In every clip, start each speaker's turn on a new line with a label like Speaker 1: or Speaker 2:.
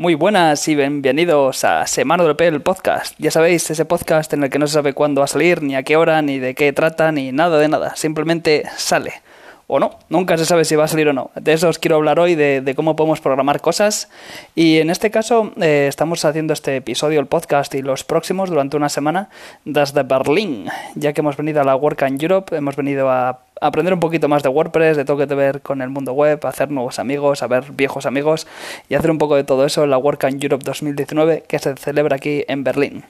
Speaker 1: Muy buenas y bienvenidos a Semana Europea el podcast. Ya sabéis, ese podcast en el que no se sabe cuándo va a salir, ni a qué hora, ni de qué trata, ni nada de nada. Simplemente sale. O no, nunca se sabe si va a salir o no. De eso os quiero hablar hoy, de, cómo podemos programar cosas. Y en este caso eh, estamos haciendo este episodio, el podcast, y los próximos durante una semana desde Berlín. Ya que hemos venido a la Work in Europe, hemos venido a aprender un poquito más de WordPress, de todo que te ver con el mundo web, hacer nuevos amigos, a ver viejos amigos y hacer un poco de todo eso en la WordCamp Europe 2019 que se celebra aquí en Berlín.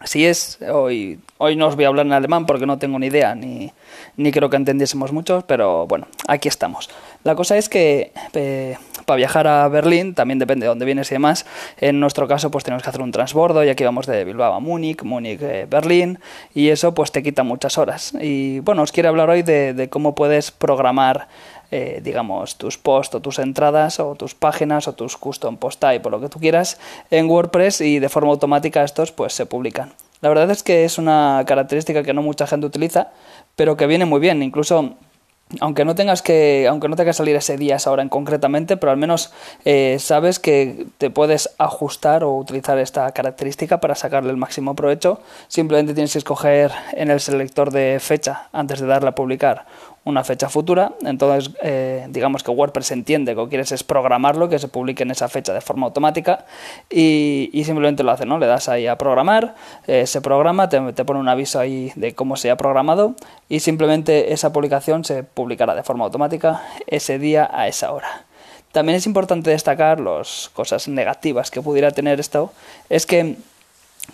Speaker 1: Así es, hoy, hoy no os voy a hablar en alemán porque no tengo ni idea, ni, ni creo que entendiésemos mucho, pero bueno, aquí estamos. La cosa es que eh, para viajar a Berlín, también depende de dónde vienes y demás, en nuestro caso pues tenemos que hacer un transbordo, ya que vamos de Bilbao a Múnich, Múnich, eh, Berlín, y eso pues te quita muchas horas. Y bueno, os quiero hablar hoy de, de cómo puedes programar eh, digamos, tus posts o tus entradas o tus páginas o tus custom post type o lo que tú quieras en WordPress y de forma automática estos pues se publican. La verdad es que es una característica que no mucha gente utiliza, pero que viene muy bien. Incluso aunque no tengas que aunque no tengas que salir ese día esa en concretamente pero al menos eh, sabes que te puedes ajustar o utilizar esta característica para sacarle el máximo provecho. Simplemente tienes que escoger en el selector de fecha antes de darle a publicar una fecha futura. Entonces, eh, digamos que WordPress entiende que lo que quieres es programarlo, que se publique en esa fecha de forma automática y, simplemente lo hace, ¿no? Le das ahí a programar, eh, se programa, te, te, pone un aviso ahí de cómo se ha programado y simplemente esa publicación se publicará de forma automática ese día a esa hora. También es importante destacar las cosas negativas que pudiera tener esto, es que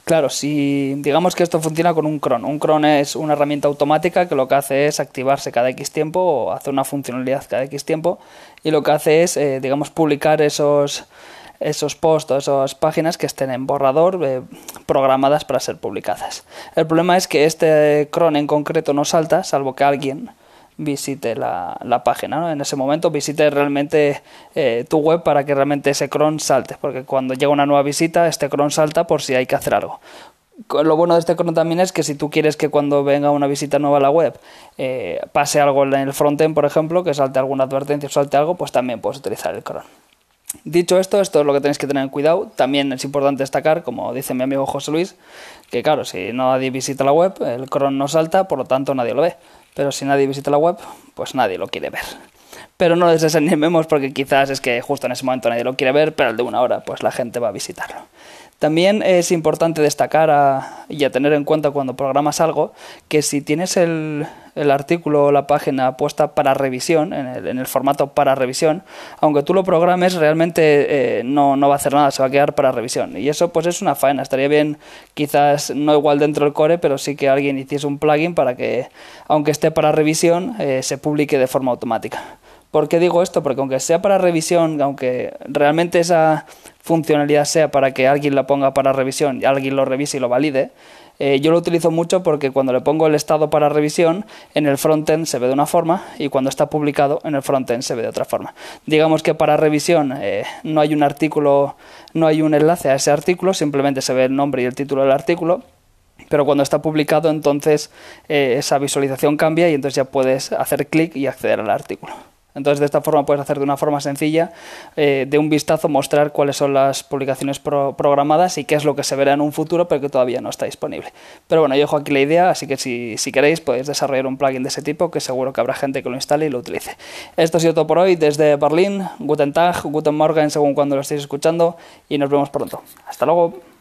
Speaker 1: Claro, si digamos que esto funciona con un cron. Un cron es una herramienta automática que lo que hace es activarse cada X tiempo o hacer una funcionalidad cada X tiempo y lo que hace es, eh, digamos, publicar esos, esos posts o esas páginas que estén en borrador eh, programadas para ser publicadas. El problema es que este cron en concreto no salta, salvo que alguien visite la, la página. ¿no? En ese momento visite realmente eh, tu web para que realmente ese cron salte, porque cuando llega una nueva visita, este cron salta por si hay que hacer algo. Lo bueno de este cron también es que si tú quieres que cuando venga una visita nueva a la web eh, pase algo en el frontend, por ejemplo, que salte alguna advertencia o salte algo, pues también puedes utilizar el cron. Dicho esto, esto es lo que tenéis que tener en cuidado. También es importante destacar, como dice mi amigo José Luis, que claro, si nadie visita la web, el cron no salta, por lo tanto nadie lo ve. Pero si nadie visita la web, pues nadie lo quiere ver. Pero no les desanimemos porque quizás es que justo en ese momento nadie lo quiere ver, pero al de una hora pues la gente va a visitarlo. También es importante destacar y a tener en cuenta cuando programas algo que si tienes el, artículo o la página puesta para revisión, en el, formato para revisión, aunque tú lo programes, realmente eh, no, no, va a hacer nada, se va a quedar para revisión. Y eso pues es una faena. Estaría bien, quizás no igual dentro del core, pero sí que alguien hiciese un plugin para que, aunque esté para revisión, eh, se publique de forma automática. ¿Por qué digo esto? Porque aunque sea para revisión, aunque realmente esa funcionalidad sea para que alguien la ponga para revisión y alguien lo revise y lo valide, eh, yo lo utilizo mucho porque cuando le pongo el estado para revisión, en el frontend se ve de una forma y cuando está publicado en el frontend se ve de otra forma. Digamos que para revisión eh, no hay un artículo, no hay un enlace a ese artículo, simplemente se ve el nombre y el título del artículo. Pero cuando está publicado, entonces eh, esa visualización cambia y entonces ya puedes hacer clic y acceder al artículo. Entonces, de esta forma puedes hacer de una forma sencilla, eh, de un vistazo, mostrar cuáles son las publicaciones programadas y qué es lo que se verá en un futuro, pero que todavía no está disponible. Pero bueno, yo dejo aquí la idea, así que si, si queréis podéis desarrollar un plugin de ese tipo, que seguro que habrá gente que lo instale y lo utilice. Esto ha sido todo por hoy desde Berlín. Guten Tag, Guten Morgen, según cuando lo estéis escuchando, y nos vemos pronto. Hasta luego.